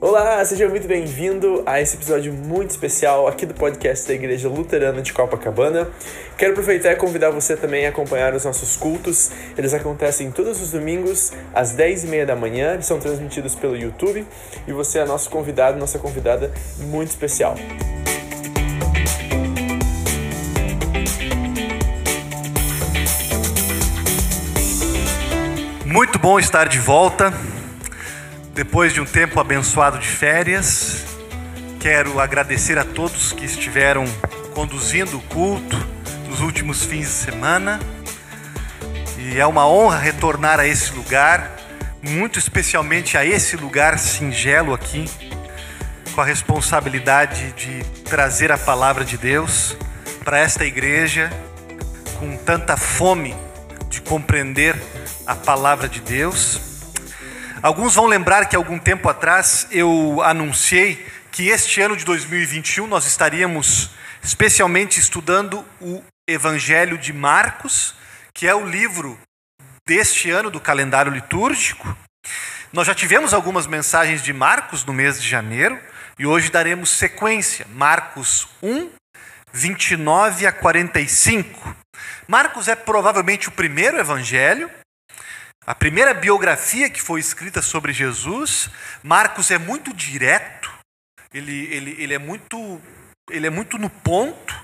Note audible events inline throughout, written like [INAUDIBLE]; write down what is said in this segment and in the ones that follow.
Olá, seja muito bem-vindo a esse episódio muito especial aqui do podcast da Igreja Luterana de Copacabana. Quero aproveitar e convidar você também a acompanhar os nossos cultos. Eles acontecem todos os domingos às 10h30 da manhã, eles são transmitidos pelo YouTube e você é nosso convidado, nossa convidada muito especial. Muito bom estar de volta. Depois de um tempo abençoado de férias, quero agradecer a todos que estiveram conduzindo o culto nos últimos fins de semana. E é uma honra retornar a esse lugar, muito especialmente a esse lugar singelo aqui, com a responsabilidade de trazer a palavra de Deus para esta igreja com tanta fome de compreender a palavra de Deus Alguns vão lembrar que algum tempo atrás eu anunciei que este ano de 2021 nós estaríamos especialmente estudando o Evangelho de Marcos, que é o livro deste ano do calendário litúrgico. Nós já tivemos algumas mensagens de Marcos no mês de janeiro e hoje daremos sequência. Marcos 1, 29 a 45. Marcos é provavelmente o primeiro evangelho a primeira biografia que foi escrita sobre Jesus, Marcos é muito direto, ele, ele, ele, é, muito, ele é muito no ponto,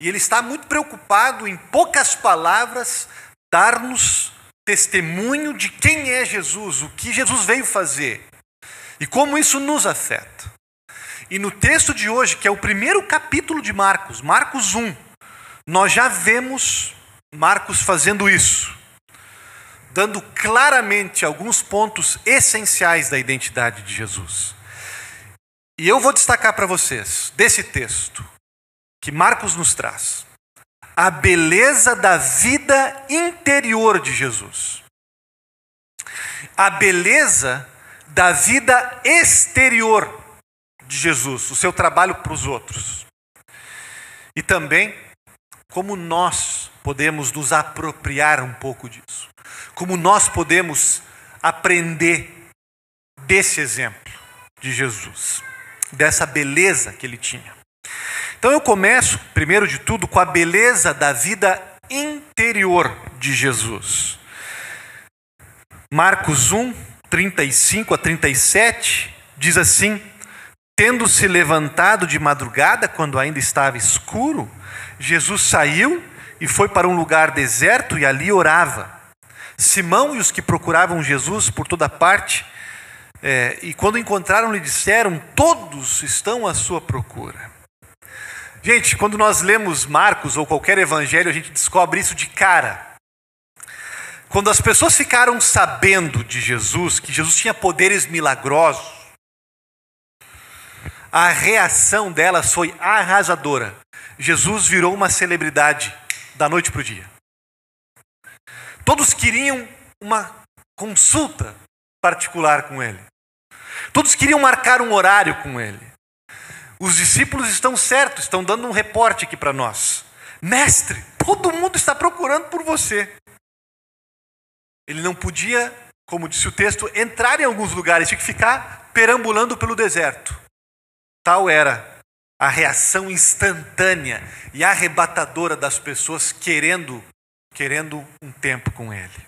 e ele está muito preocupado em poucas palavras dar-nos testemunho de quem é Jesus, o que Jesus veio fazer e como isso nos afeta. E no texto de hoje, que é o primeiro capítulo de Marcos, Marcos 1, nós já vemos Marcos fazendo isso dando claramente alguns pontos essenciais da identidade de Jesus. E eu vou destacar para vocês, desse texto, que Marcos nos traz, a beleza da vida interior de Jesus. A beleza da vida exterior de Jesus, o seu trabalho para os outros. E também como nós podemos nos apropriar um pouco disso como nós podemos aprender desse exemplo de Jesus, dessa beleza que ele tinha. Então eu começo, primeiro de tudo, com a beleza da vida interior de Jesus. Marcos 1, 35 a 37 diz assim: Tendo se levantado de madrugada, quando ainda estava escuro, Jesus saiu e foi para um lugar deserto e ali orava. Simão e os que procuravam Jesus por toda parte, é, e quando encontraram, lhe disseram: Todos estão à sua procura. Gente, quando nós lemos Marcos ou qualquer evangelho, a gente descobre isso de cara. Quando as pessoas ficaram sabendo de Jesus, que Jesus tinha poderes milagrosos, a reação delas foi arrasadora. Jesus virou uma celebridade da noite para o dia. Todos queriam uma consulta particular com ele. Todos queriam marcar um horário com ele. Os discípulos estão certos, estão dando um reporte aqui para nós. Mestre, todo mundo está procurando por você. Ele não podia, como disse o texto, entrar em alguns lugares, tinha que ficar perambulando pelo deserto. Tal era a reação instantânea e arrebatadora das pessoas querendo querendo um tempo com Ele.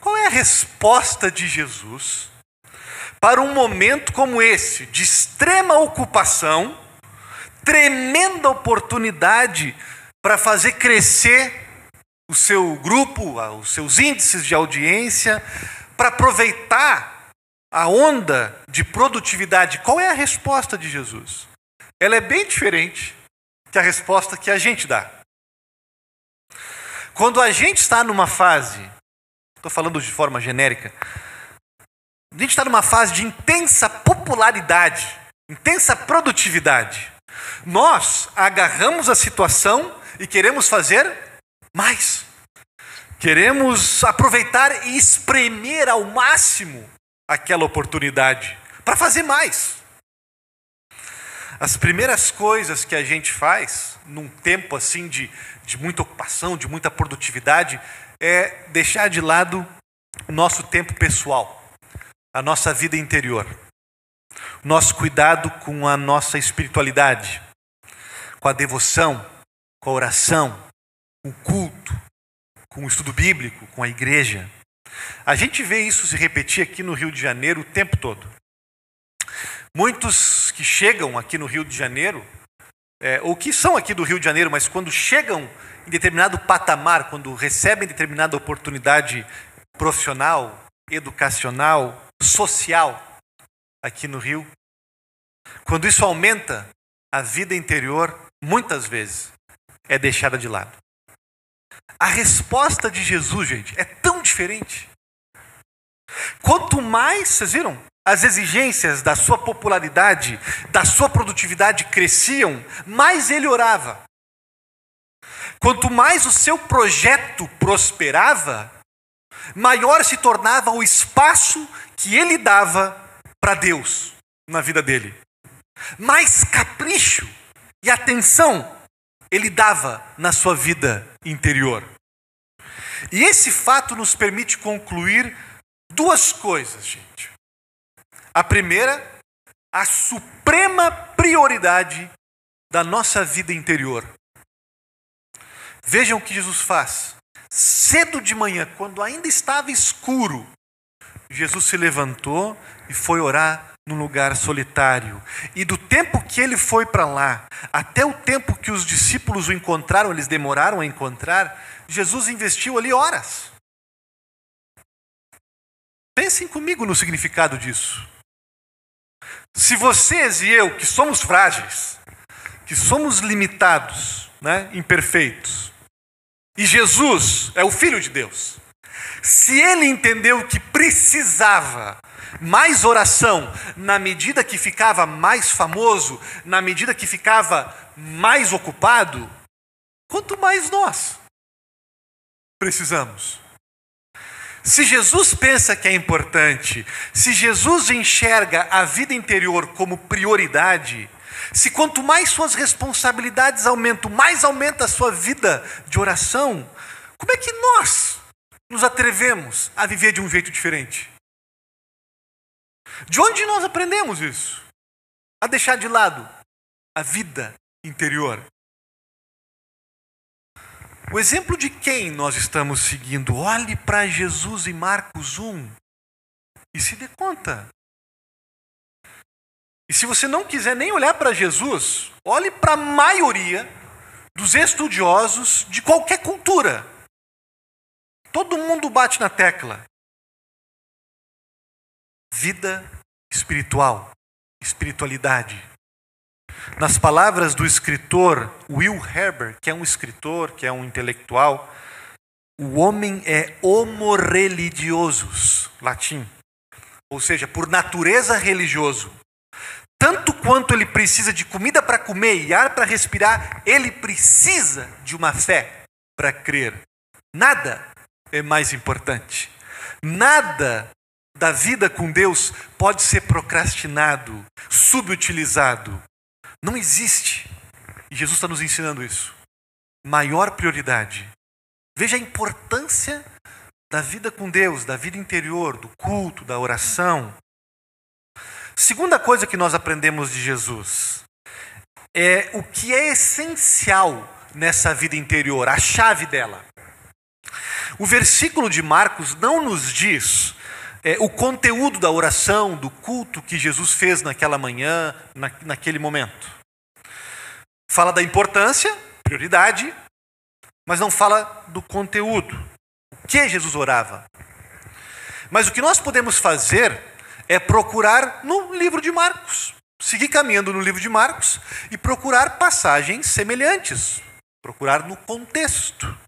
Qual é a resposta de Jesus para um momento como esse, de extrema ocupação, tremenda oportunidade para fazer crescer o seu grupo, os seus índices de audiência, para aproveitar a onda de produtividade? Qual é a resposta de Jesus? Ela é bem diferente que a resposta que a gente dá. Quando a gente está numa fase, estou falando de forma genérica, a gente está numa fase de intensa popularidade, intensa produtividade. Nós agarramos a situação e queremos fazer mais. Queremos aproveitar e espremer ao máximo aquela oportunidade para fazer mais. As primeiras coisas que a gente faz, num tempo assim de, de muita ocupação, de muita produtividade, é deixar de lado o nosso tempo pessoal, a nossa vida interior, nosso cuidado com a nossa espiritualidade, com a devoção, com a oração, com o culto, com o estudo bíblico, com a igreja. A gente vê isso se repetir aqui no Rio de Janeiro o tempo todo. Muitos que chegam aqui no Rio de Janeiro, é, ou que são aqui do Rio de Janeiro, mas quando chegam em determinado patamar, quando recebem determinada oportunidade profissional, educacional, social aqui no Rio, quando isso aumenta, a vida interior, muitas vezes, é deixada de lado. A resposta de Jesus, gente, é tão diferente. Quanto mais, vocês viram? As exigências da sua popularidade, da sua produtividade cresciam, mais ele orava. Quanto mais o seu projeto prosperava, maior se tornava o espaço que ele dava para Deus na vida dele. Mais capricho e atenção ele dava na sua vida interior. E esse fato nos permite concluir duas coisas, gente. A primeira, a suprema prioridade da nossa vida interior. Vejam o que Jesus faz. Cedo de manhã, quando ainda estava escuro, Jesus se levantou e foi orar num lugar solitário. E do tempo que ele foi para lá, até o tempo que os discípulos o encontraram, eles demoraram a encontrar, Jesus investiu ali horas. Pensem comigo no significado disso. Se vocês e eu, que somos frágeis, que somos limitados, né, imperfeitos, e Jesus é o Filho de Deus, se ele entendeu que precisava mais oração, na medida que ficava mais famoso, na medida que ficava mais ocupado, quanto mais nós precisamos. Se Jesus pensa que é importante, se Jesus enxerga a vida interior como prioridade, se quanto mais suas responsabilidades aumentam, mais aumenta a sua vida de oração, como é que nós nos atrevemos a viver de um jeito diferente? De onde nós aprendemos isso? A deixar de lado a vida interior. O exemplo de quem nós estamos seguindo? Olhe para Jesus em Marcos 1 e se dê conta. E se você não quiser nem olhar para Jesus, olhe para a maioria dos estudiosos de qualquer cultura. Todo mundo bate na tecla. Vida espiritual, espiritualidade. Nas palavras do escritor Will Herbert, que é um escritor, que é um intelectual, o homem é homo religiosus, latim. Ou seja, por natureza religioso. Tanto quanto ele precisa de comida para comer e ar para respirar, ele precisa de uma fé para crer. Nada é mais importante. Nada da vida com Deus pode ser procrastinado, subutilizado. Não existe. E Jesus está nos ensinando isso. Maior prioridade. Veja a importância da vida com Deus, da vida interior, do culto, da oração. Segunda coisa que nós aprendemos de Jesus é o que é essencial nessa vida interior, a chave dela. O versículo de Marcos não nos diz é, o conteúdo da oração, do culto que Jesus fez naquela manhã, na, naquele momento. Fala da importância, prioridade, mas não fala do conteúdo. O que Jesus orava? Mas o que nós podemos fazer é procurar no livro de Marcos, seguir caminhando no livro de Marcos e procurar passagens semelhantes, procurar no contexto.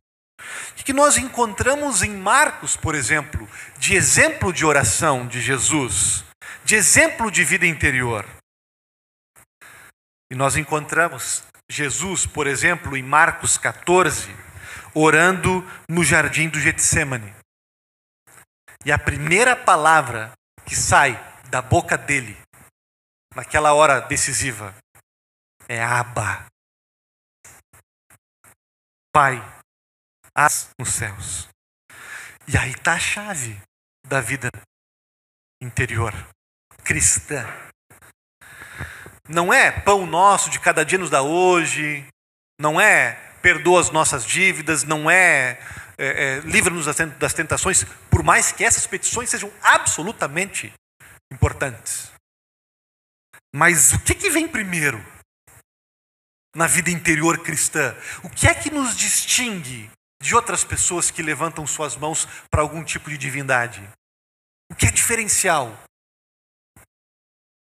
O que nós encontramos em Marcos, por exemplo, de exemplo de oração de Jesus, de exemplo de vida interior. E nós encontramos Jesus, por exemplo, em Marcos 14, orando no jardim do Getsemane. E a primeira palavra que sai da boca dele, naquela hora decisiva, é Abba. Pai, as nos céus. E aí está a chave da vida interior cristã. Não é pão nosso de cada dia nos dá hoje, não é perdoa as nossas dívidas, não é, é, é livra-nos das tentações, por mais que essas petições sejam absolutamente importantes. Mas o que, que vem primeiro na vida interior cristã? O que é que nos distingue de outras pessoas que levantam suas mãos para algum tipo de divindade? O que é diferencial?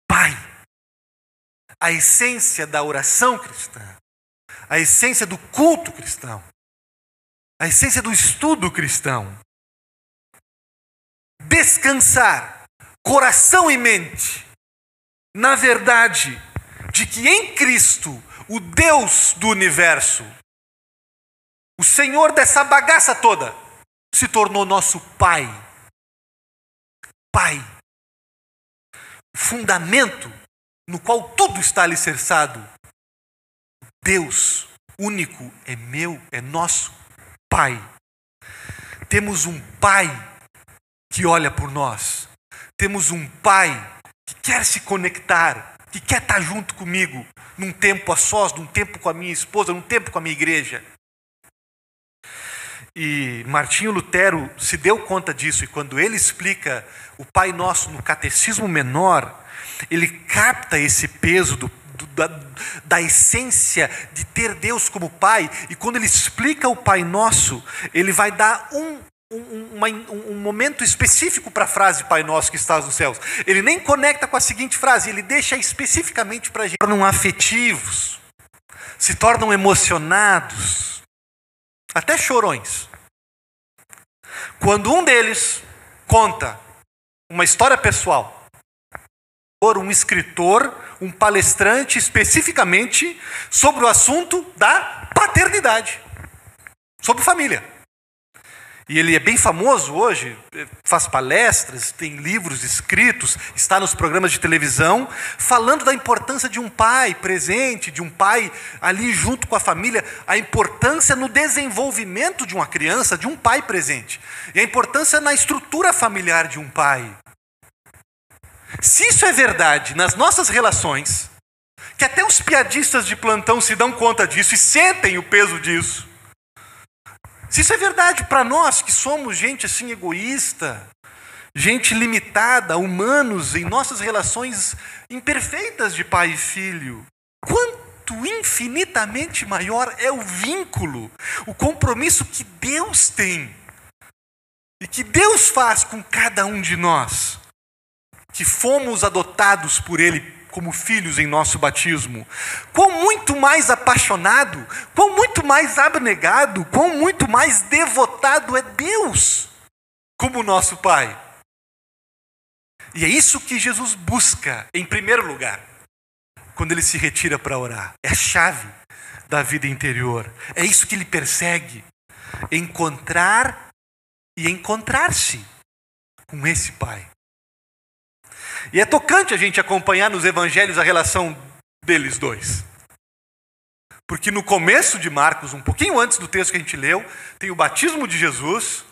Pai. A essência da oração cristã, a essência do culto cristão, a essência do estudo cristão. Descansar coração e mente na verdade de que em Cristo, o Deus do universo, o Senhor dessa bagaça toda, se tornou nosso Pai. Pai. Fundamento no qual tudo está alicerçado. Deus único é meu, é nosso Pai. Temos um Pai que olha por nós. Temos um Pai que quer se conectar, que quer estar junto comigo, num tempo a sós, num tempo com a minha esposa, num tempo com a minha igreja. E Martinho Lutero se deu conta disso, e quando ele explica o Pai Nosso no Catecismo Menor, ele capta esse peso do, do, da, da essência de ter Deus como Pai, e quando ele explica o Pai Nosso, ele vai dar um, um, um momento específico para a frase Pai Nosso que estás nos céus. Ele nem conecta com a seguinte frase, ele deixa especificamente para a gente. Se tornam afetivos, se tornam emocionados até chorões. Quando um deles conta uma história pessoal, um escritor, um palestrante especificamente sobre o assunto da paternidade, sobre família. E ele é bem famoso hoje, faz palestras, tem livros escritos, está nos programas de televisão, falando da importância de um pai presente, de um pai ali junto com a família, a importância no desenvolvimento de uma criança, de um pai presente, e a importância na estrutura familiar de um pai. Se isso é verdade nas nossas relações, que até os piadistas de plantão se dão conta disso e sentem o peso disso, se isso é verdade para nós que somos gente assim egoísta, gente limitada, humanos em nossas relações imperfeitas de pai e filho, quanto infinitamente maior é o vínculo, o compromisso que Deus tem e que Deus faz com cada um de nós, que fomos adotados por Ele como filhos em nosso batismo. Quão muito mais apaixonado, quão muito mais abnegado, quão muito mais devotado é Deus como nosso Pai. E é isso que Jesus busca em primeiro lugar, quando ele se retira para orar. É a chave da vida interior. É isso que ele persegue: encontrar e encontrar-se com esse Pai. E é tocante a gente acompanhar nos evangelhos a relação deles dois. Porque no começo de Marcos, um pouquinho antes do texto que a gente leu, tem o batismo de Jesus.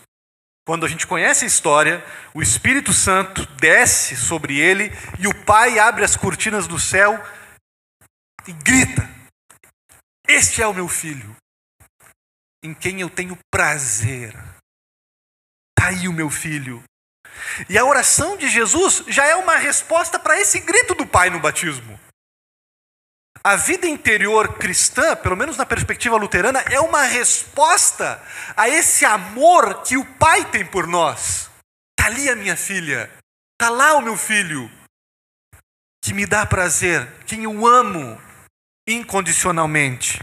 Quando a gente conhece a história, o Espírito Santo desce sobre ele e o Pai abre as cortinas do céu e grita: Este é o meu filho, em quem eu tenho prazer. Está aí o meu filho, e a oração de Jesus já é uma resposta para esse grito do Pai no batismo. A vida interior cristã, pelo menos na perspectiva luterana, é uma resposta a esse amor que o Pai tem por nós. Está ali a minha filha, está lá o meu filho, que me dá prazer, quem eu amo incondicionalmente.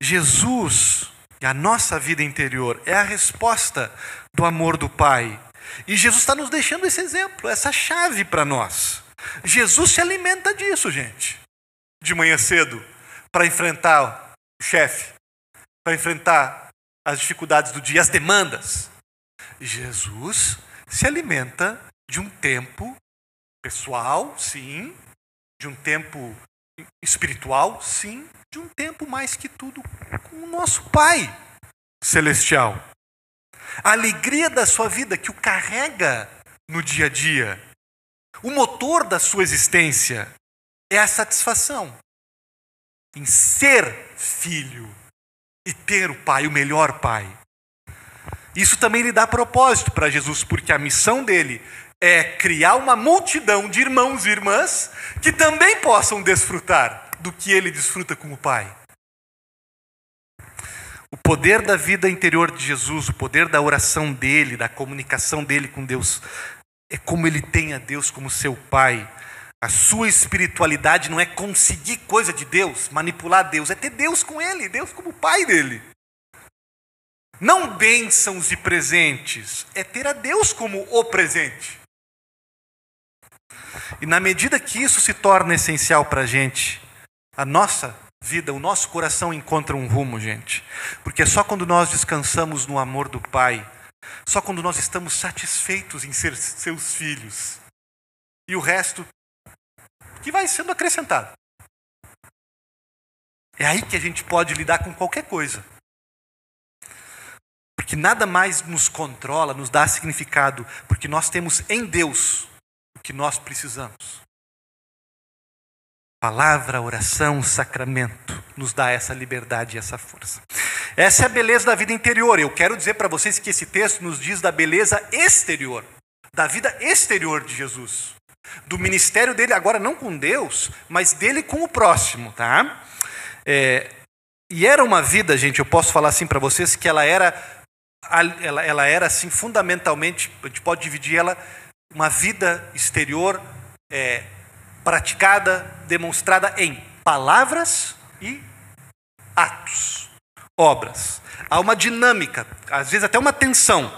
Jesus e a nossa vida interior é a resposta do amor do Pai. E Jesus está nos deixando esse exemplo, essa chave para nós. Jesus se alimenta disso, gente. De manhã cedo, para enfrentar o chefe, para enfrentar as dificuldades do dia, as demandas. Jesus se alimenta de um tempo pessoal, sim, de um tempo espiritual, sim, de um tempo mais que tudo com o nosso Pai celestial. A alegria da sua vida que o carrega no dia a dia. O motor da sua existência é a satisfação em ser filho e ter o pai, o melhor pai. Isso também lhe dá propósito para Jesus, porque a missão dele é criar uma multidão de irmãos e irmãs que também possam desfrutar do que ele desfruta como pai. O poder da vida interior de Jesus, o poder da oração dele, da comunicação dele com Deus, é como ele tem a Deus como seu pai. A sua espiritualidade não é conseguir coisa de Deus, manipular Deus, é ter Deus com ele, Deus como pai dele. Não bênçãos e presentes, é ter a Deus como o presente. E na medida que isso se torna essencial para a gente, a nossa vida, o nosso coração encontra um rumo, gente. Porque só quando nós descansamos no amor do Pai, só quando nós estamos satisfeitos em ser seus filhos, e o resto que vai sendo acrescentado. É aí que a gente pode lidar com qualquer coisa. Porque nada mais nos controla, nos dá significado, porque nós temos em Deus o que nós precisamos. Palavra, oração, sacramento nos dá essa liberdade e essa força. Essa é a beleza da vida interior. Eu quero dizer para vocês que esse texto nos diz da beleza exterior, da vida exterior de Jesus do ministério dele, agora não com Deus, mas dele com o próximo, tá? É, e era uma vida, gente, eu posso falar assim para vocês, que ela era, ela, ela era assim, fundamentalmente, a gente pode dividir ela, uma vida exterior é, praticada, demonstrada em palavras e atos, obras. Há uma dinâmica, às vezes até uma tensão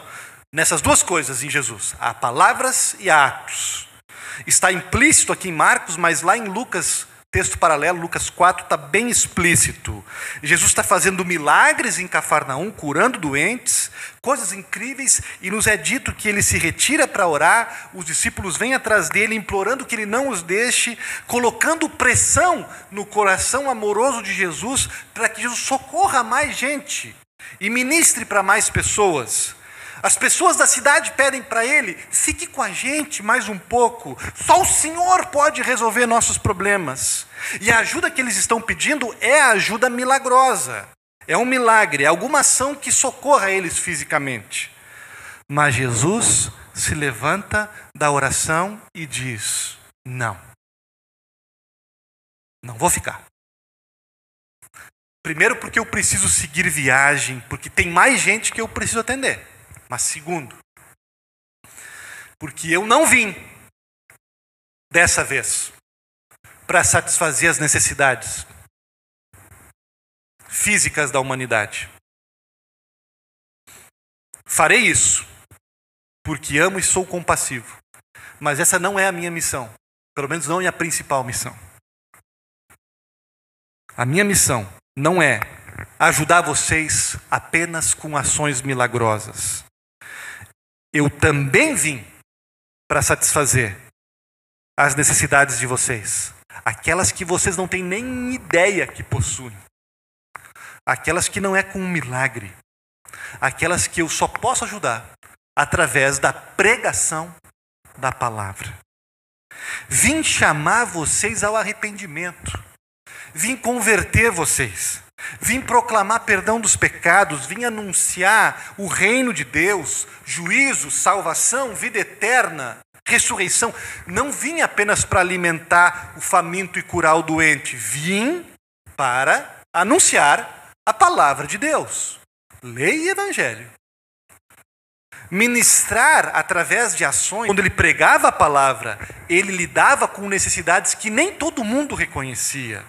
nessas duas coisas em Jesus: há palavras e há atos. Está implícito aqui em Marcos, mas lá em Lucas, texto paralelo, Lucas 4, está bem explícito. Jesus está fazendo milagres em Cafarnaum, curando doentes, coisas incríveis, e nos é dito que ele se retira para orar, os discípulos vêm atrás dele, implorando que ele não os deixe, colocando pressão no coração amoroso de Jesus, para que Jesus socorra mais gente e ministre para mais pessoas. As pessoas da cidade pedem para ele: fique com a gente mais um pouco, só o Senhor pode resolver nossos problemas. E a ajuda que eles estão pedindo é a ajuda milagrosa, é um milagre, é alguma ação que socorra eles fisicamente. Mas Jesus se levanta da oração e diz: não, não vou ficar. Primeiro, porque eu preciso seguir viagem, porque tem mais gente que eu preciso atender. Mas segundo, porque eu não vim dessa vez para satisfazer as necessidades físicas da humanidade. Farei isso porque amo e sou compassivo. Mas essa não é a minha missão. Pelo menos não é a principal missão. A minha missão não é ajudar vocês apenas com ações milagrosas eu também vim para satisfazer as necessidades de vocês, aquelas que vocês não têm nem ideia que possuem, aquelas que não é com um milagre, aquelas que eu só posso ajudar através da pregação da palavra. Vim chamar vocês ao arrependimento, vim converter vocês. Vim proclamar perdão dos pecados, vim anunciar o reino de Deus, juízo, salvação, vida eterna, ressurreição. Não vim apenas para alimentar o faminto e curar o doente, vim para anunciar a palavra de Deus. Lei e evangelho. Ministrar através de ações, quando ele pregava a palavra, ele lidava com necessidades que nem todo mundo reconhecia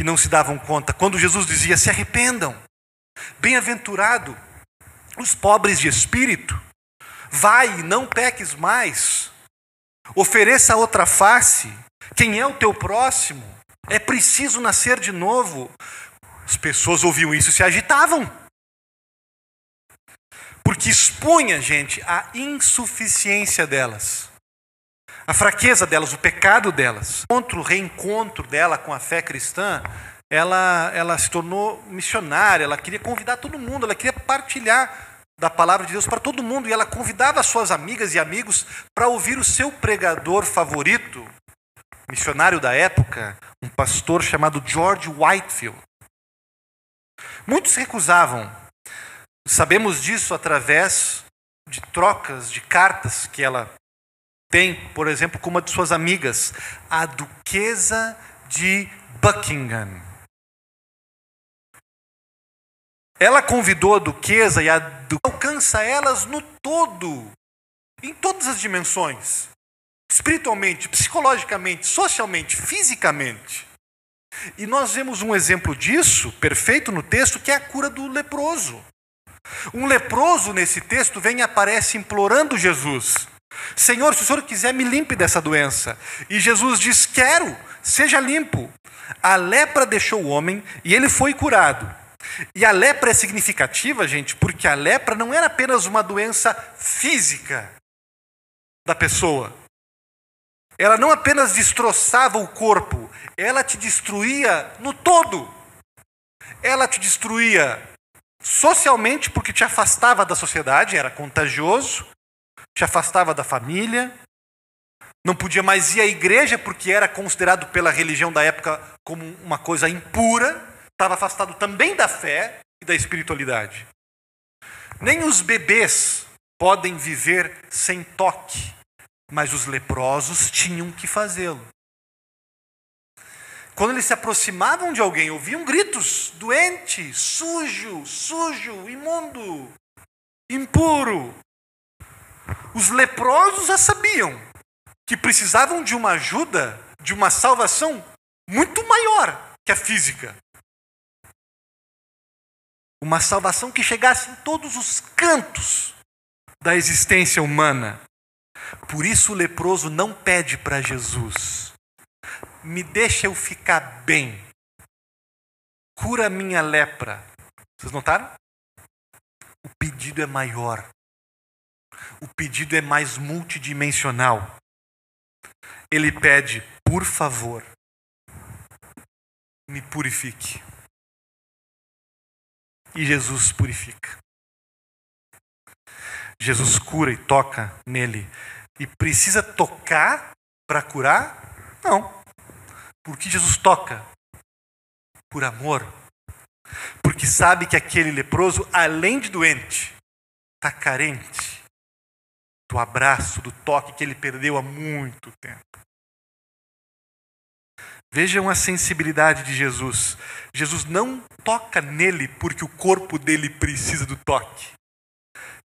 que não se davam conta. Quando Jesus dizia: se arrependam, bem-aventurado os pobres de espírito, vai, não peques mais, ofereça outra face. Quem é o teu próximo? É preciso nascer de novo. As pessoas ouviam isso e se agitavam. Porque expunha, gente, a insuficiência delas. A fraqueza delas, o pecado delas. Contra o reencontro dela com a fé cristã, ela, ela se tornou missionária, ela queria convidar todo mundo, ela queria partilhar da palavra de Deus para todo mundo e ela convidava suas amigas e amigos para ouvir o seu pregador favorito, missionário da época, um pastor chamado George Whitefield. Muitos recusavam. Sabemos disso através de trocas de cartas que ela tem, por exemplo, com uma de suas amigas, a duquesa de Buckingham. Ela convidou a duquesa e a duquesa alcança elas no todo, em todas as dimensões. Espiritualmente, psicologicamente, socialmente, fisicamente. E nós vemos um exemplo disso, perfeito no texto, que é a cura do leproso. Um leproso nesse texto vem e aparece implorando Jesus: Senhor, se o senhor quiser, me limpe dessa doença. E Jesus diz: Quero, seja limpo. A lepra deixou o homem e ele foi curado. E a lepra é significativa, gente, porque a lepra não era apenas uma doença física da pessoa. Ela não apenas destroçava o corpo, ela te destruía no todo. Ela te destruía socialmente, porque te afastava da sociedade, era contagioso, te afastava da família, não podia mais ir à igreja, porque era considerado pela religião da época como uma coisa impura estava afastado também da fé e da espiritualidade. Nem os bebês podem viver sem toque, mas os leprosos tinham que fazê-lo. Quando eles se aproximavam de alguém, ouviam gritos: doente, sujo, sujo, imundo, impuro. Os leprosos já sabiam que precisavam de uma ajuda, de uma salvação muito maior que a física. Uma salvação que chegasse em todos os cantos da existência humana. Por isso o leproso não pede para Jesus: me deixa eu ficar bem, cura minha lepra. Vocês notaram? O pedido é maior, o pedido é mais multidimensional. Ele pede, por favor, me purifique e Jesus purifica. Jesus cura e toca nele. E precisa tocar para curar? Não. Porque Jesus toca? Por amor. Porque sabe que aquele leproso, além de doente, está carente do abraço, do toque que ele perdeu há muito tempo. Vejam a sensibilidade de Jesus. Jesus não toca nele porque o corpo dele precisa do toque.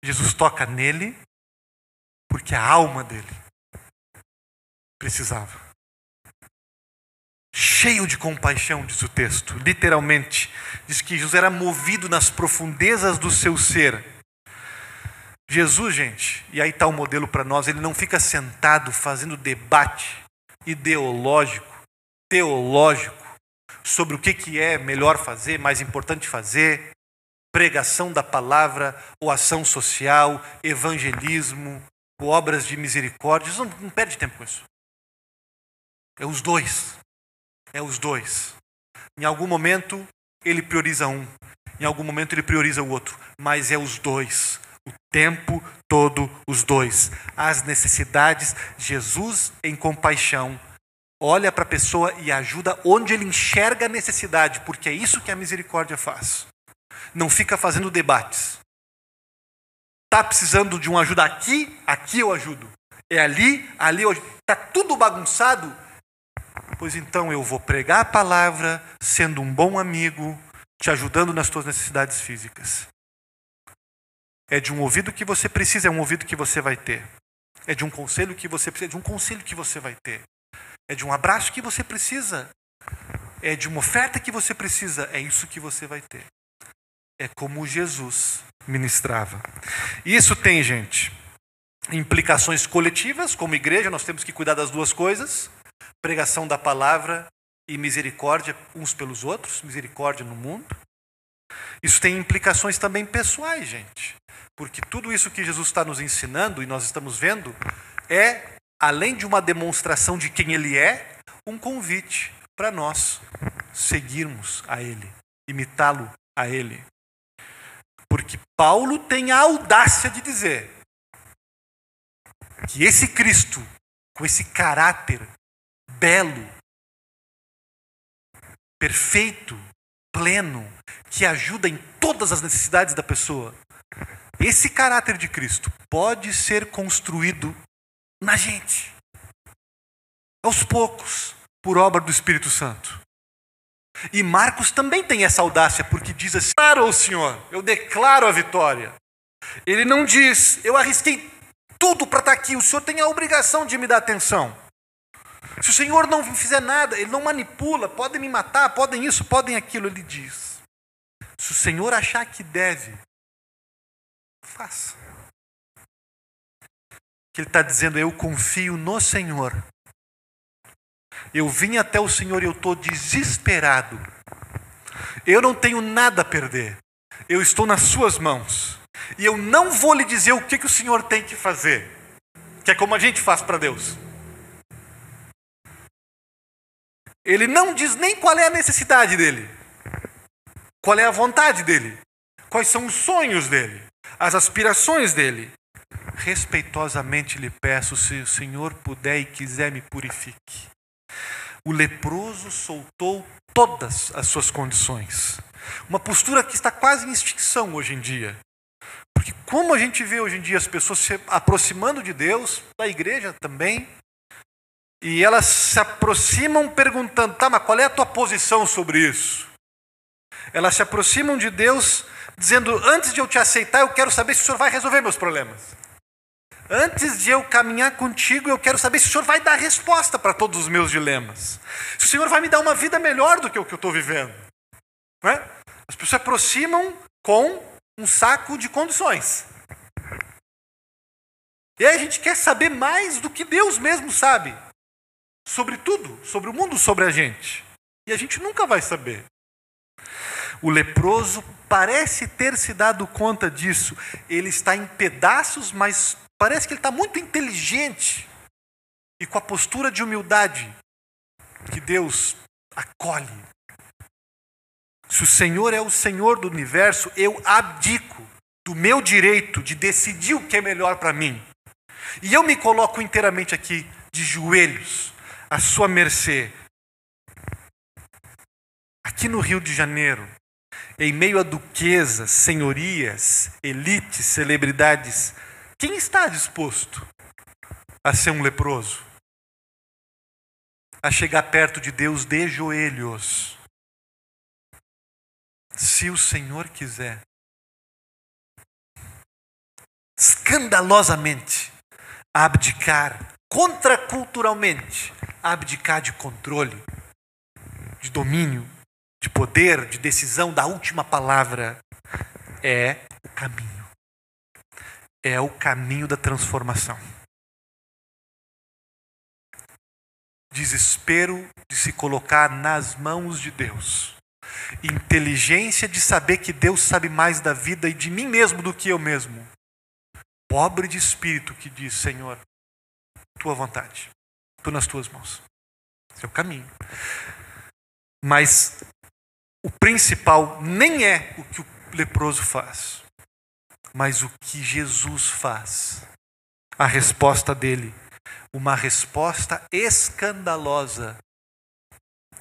Jesus toca nele porque a alma dele precisava. Cheio de compaixão, diz o texto, literalmente. Diz que Jesus era movido nas profundezas do seu ser. Jesus, gente, e aí está o modelo para nós, ele não fica sentado fazendo debate ideológico teológico sobre o que, que é melhor fazer, mais importante fazer, pregação da palavra, ou ação social, evangelismo, ou obras de misericórdia. Não, não perde tempo com isso. É os dois. É os dois. Em algum momento ele prioriza um, em algum momento ele prioriza o outro, mas é os dois. O tempo todo, os dois. As necessidades, Jesus em compaixão olha para a pessoa e ajuda onde ele enxerga a necessidade, porque é isso que a misericórdia faz. Não fica fazendo debates. Está precisando de uma ajuda aqui? Aqui eu ajudo. É ali? Ali eu ajudo. Está tudo bagunçado? Pois então eu vou pregar a palavra, sendo um bom amigo, te ajudando nas tuas necessidades físicas. É de um ouvido que você precisa, é um ouvido que você vai ter. É de um conselho que você precisa, é de um conselho que você vai ter. É de um abraço que você precisa. É de uma oferta que você precisa. É isso que você vai ter. É como Jesus ministrava. Isso tem, gente, implicações coletivas, como igreja, nós temos que cuidar das duas coisas: pregação da palavra e misericórdia uns pelos outros, misericórdia no mundo. Isso tem implicações também pessoais, gente. Porque tudo isso que Jesus está nos ensinando e nós estamos vendo é além de uma demonstração de quem ele é, um convite para nós seguirmos a ele, imitá-lo a ele. Porque Paulo tem a audácia de dizer que esse Cristo, com esse caráter belo, perfeito, pleno, que ajuda em todas as necessidades da pessoa, esse caráter de Cristo pode ser construído na gente, aos poucos, por obra do Espírito Santo. E Marcos também tem essa audácia, porque diz assim: Declaro o Senhor, eu declaro a vitória. Ele não diz, eu arrisquei tudo para estar aqui, o Senhor tem a obrigação de me dar atenção. Se o Senhor não fizer nada, Ele não manipula, podem me matar, podem isso, podem aquilo, Ele diz. Se o Senhor achar que deve, faça. Que Ele está dizendo, eu confio no Senhor. Eu vim até o Senhor e eu estou desesperado. Eu não tenho nada a perder. Eu estou nas Suas mãos. E eu não vou lhe dizer o que, que o Senhor tem que fazer, que é como a gente faz para Deus. Ele não diz nem qual é a necessidade dele, qual é a vontade dele, quais são os sonhos dele, as aspirações dele. Respeitosamente lhe peço, se o Senhor puder e quiser, me purifique. O leproso soltou todas as suas condições. Uma postura que está quase em extinção hoje em dia. Porque como a gente vê hoje em dia as pessoas se aproximando de Deus, da igreja também, e elas se aproximam perguntando, tá, mas qual é a tua posição sobre isso? Elas se aproximam de Deus dizendo, antes de eu te aceitar, eu quero saber se o Senhor vai resolver meus problemas. Antes de eu caminhar contigo, eu quero saber se o Senhor vai dar resposta para todos os meus dilemas. Se o Senhor vai me dar uma vida melhor do que o que eu estou vivendo. Não é? As pessoas se aproximam com um saco de condições. E aí a gente quer saber mais do que Deus mesmo sabe. Sobre tudo, sobre o mundo, sobre a gente. E a gente nunca vai saber. O leproso parece ter se dado conta disso. Ele está em pedaços, mas parece que ele está muito inteligente. E com a postura de humildade que Deus acolhe se o Senhor é o Senhor do universo, eu abdico do meu direito de decidir o que é melhor para mim. E eu me coloco inteiramente aqui de joelhos, à sua mercê. Aqui no Rio de Janeiro, em meio a duquesas, senhorias, elites, celebridades, quem está disposto a ser um leproso? A chegar perto de Deus de joelhos se o Senhor quiser, escandalosamente abdicar, contraculturalmente, abdicar de controle, de domínio, de poder, de decisão, da última palavra, é o caminho. É o caminho da transformação. Desespero de se colocar nas mãos de Deus inteligência de saber que Deus sabe mais da vida e de mim mesmo do que eu mesmo. Pobre de espírito que diz: Senhor, tua vontade, estou nas tuas mãos. Esse é o caminho. Mas o principal nem é o que o leproso faz, mas o que Jesus faz. A resposta dele, uma resposta escandalosa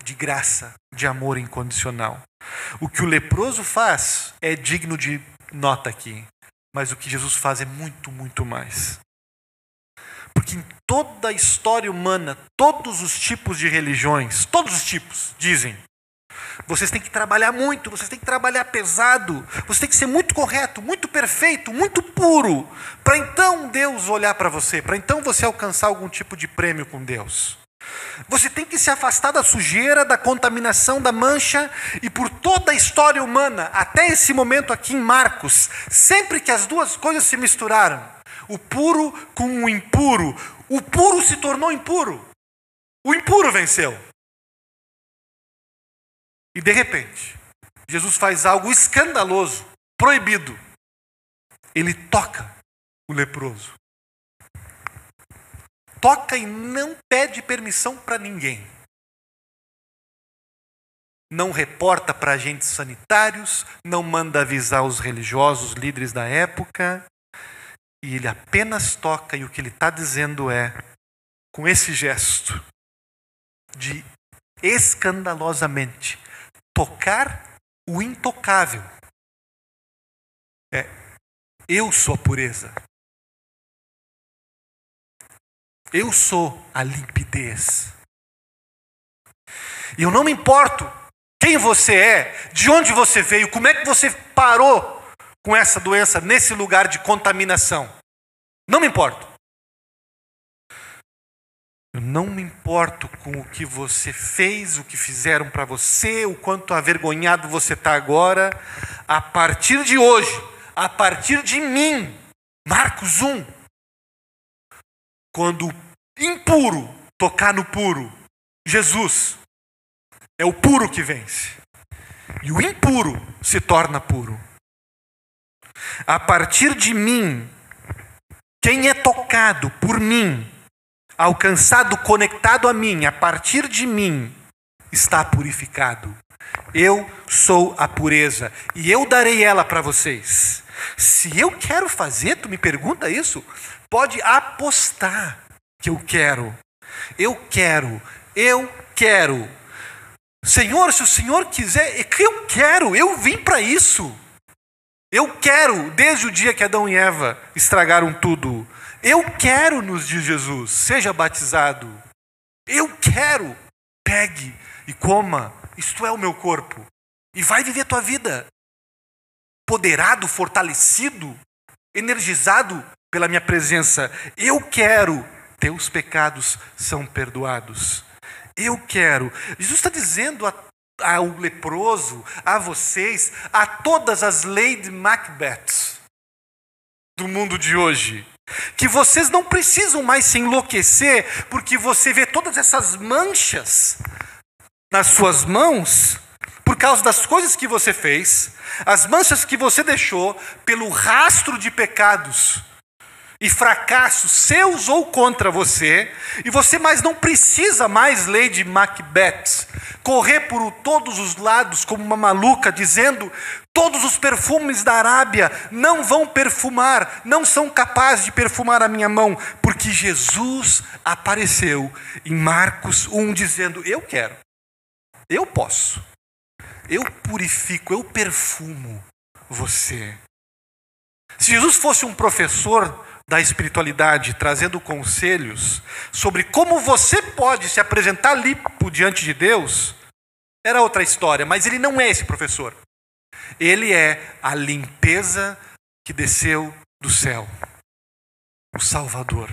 de graça, de amor incondicional. O que o leproso faz é digno de nota aqui, mas o que Jesus faz é muito, muito mais. Porque em toda a história humana, todos os tipos de religiões, todos os tipos, dizem: vocês têm que trabalhar muito, vocês têm que trabalhar pesado, você tem que ser muito correto, muito perfeito, muito puro, para então Deus olhar para você, para então você alcançar algum tipo de prêmio com Deus. Você tem que se afastar da sujeira, da contaminação, da mancha, e por toda a história humana, até esse momento aqui em Marcos, sempre que as duas coisas se misturaram, o puro com o impuro, o puro se tornou impuro, o impuro venceu. E de repente, Jesus faz algo escandaloso, proibido. Ele toca o leproso toca e não pede permissão para ninguém. Não reporta para agentes sanitários, não manda avisar os religiosos, líderes da época, e ele apenas toca, e o que ele está dizendo é, com esse gesto de escandalosamente tocar o intocável, é, eu sou a pureza. Eu sou a limpidez. E eu não me importo quem você é, de onde você veio, como é que você parou com essa doença nesse lugar de contaminação. Não me importo. Eu não me importo com o que você fez, o que fizeram para você, o quanto avergonhado você está agora. A partir de hoje, a partir de mim, Marcos 1, quando impuro tocar no puro, Jesus é o puro que vence. E o impuro se torna puro. A partir de mim, quem é tocado por mim, alcançado, conectado a mim, a partir de mim, está purificado. Eu sou a pureza e eu darei ela para vocês. Se eu quero fazer, tu me pergunta isso? Pode apostar que eu quero. Eu quero, eu quero. Senhor, se o Senhor quiser, é eu quero, eu vim para isso. Eu quero, desde o dia que Adão e Eva estragaram tudo, eu quero, nos diz Jesus, seja batizado. Eu quero, pegue e coma, isto é o meu corpo, e vai viver tua vida, poderado, fortalecido, energizado pela minha presença. Eu quero, teus pecados são perdoados. Eu quero. Jesus está dizendo a, ao leproso, a vocês, a todas as Lady Macbeths do mundo de hoje, que vocês não precisam mais se enlouquecer porque você vê todas essas manchas nas suas mãos por causa das coisas que você fez, as manchas que você deixou pelo rastro de pecados e fracassos seus ou contra você, e você mais não precisa mais, Lady Macbeth, correr por todos os lados como uma maluca, dizendo: todos os perfumes da Arábia não vão perfumar, não são capazes de perfumar a minha mão, porque Jesus apareceu em Marcos 1 dizendo: Eu quero, eu posso, eu purifico, eu perfumo você. Se Jesus fosse um professor da espiritualidade, trazendo conselhos sobre como você pode se apresentar limpo diante de Deus, era outra história, mas ele não é esse professor. Ele é a limpeza que desceu do céu, o Salvador.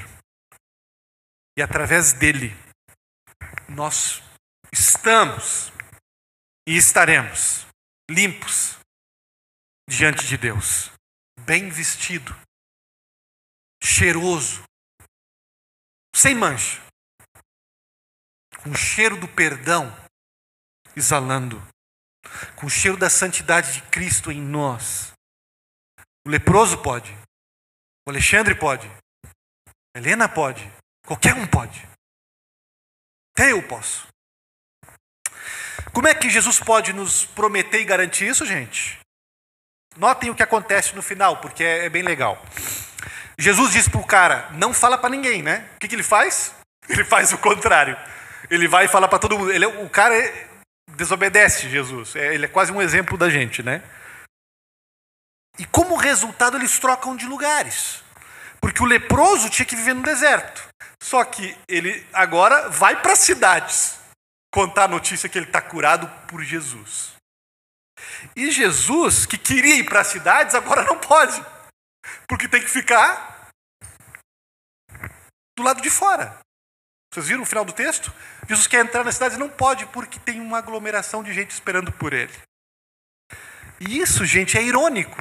E através dele, nós estamos e estaremos limpos diante de Deus, bem vestido, cheiroso, sem mancha, com o cheiro do perdão exalando, com o cheiro da santidade de Cristo em nós. O leproso pode, o Alexandre pode, a Helena pode, qualquer um pode. Até eu posso. Como é que Jesus pode nos prometer e garantir isso, gente? Notem o que acontece no final, porque é, bem legal. Jesus diz para o cara: não fala para ninguém, né? O que, que, ele faz? [LAUGHS] Ele faz o contrário. Ele vai e fala para todo mundo. Ele, é, o cara é, desobedece Jesus. É, ele é quase um exemplo da gente, né? E como resultado, eles trocam de lugares. Porque o leproso tinha que viver no deserto. Só que ele agora vai para cidades contar a notícia que ele está curado por Jesus. E Jesus, que queria ir para cidades, agora não pode. Porque tem que ficar do lado de fora. Vocês viram o final do texto? Jesus quer entrar na cidade e não pode porque tem uma aglomeração de gente esperando por ele. E isso, gente, é irônico,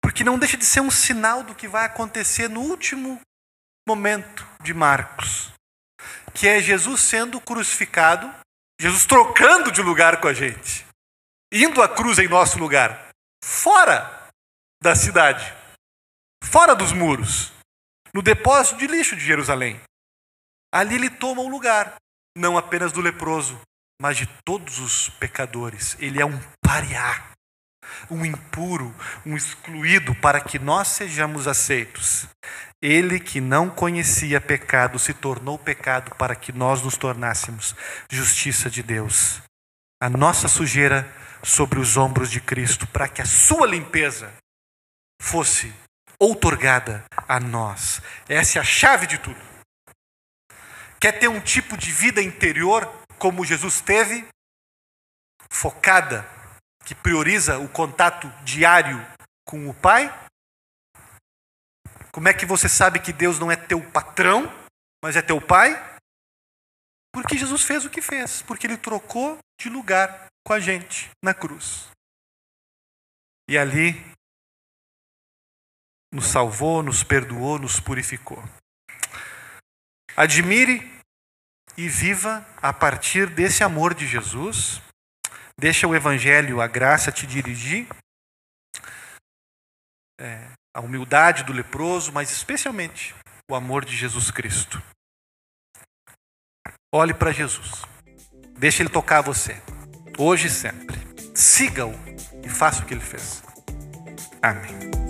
porque não deixa de ser um sinal do que vai acontecer no último momento de Marcos, que é Jesus sendo crucificado, Jesus trocando de lugar com a gente, indo à cruz em nosso lugar, fora da cidade, fora dos muros, no depósito de lixo de Jerusalém. Ali ele toma o lugar, não apenas do leproso, mas de todos os pecadores. Ele é um pariá, um impuro, um excluído para que nós sejamos aceitos. Ele que não conhecia pecado se tornou pecado para que nós nos tornássemos justiça de Deus. A nossa sujeira sobre os ombros de Cristo, para que a sua limpeza fosse outorgada a nós. Essa é a chave de tudo. Quer ter um tipo de vida interior como Jesus teve? Focada, que prioriza o contato diário com o Pai? Como é que você sabe que Deus não é teu patrão, mas é teu Pai? Porque Jesus fez o que fez, porque ele trocou de lugar com a gente na cruz. E ali nos salvou, nos perdoou, nos purificou. Admire e viva a partir desse amor de Jesus. Deixa o Evangelho, a graça te dirigir. É, a humildade do leproso, mas especialmente o amor de Jesus Cristo. Olhe para Jesus. Deixa ele tocar você hoje e sempre. Siga-o e faça o que ele fez. Amém.